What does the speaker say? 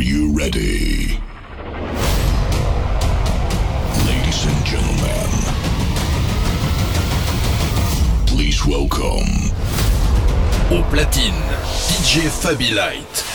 Are you ready? Ladies and gentlemen, please welcome. Au platine, DJ Fabi Light.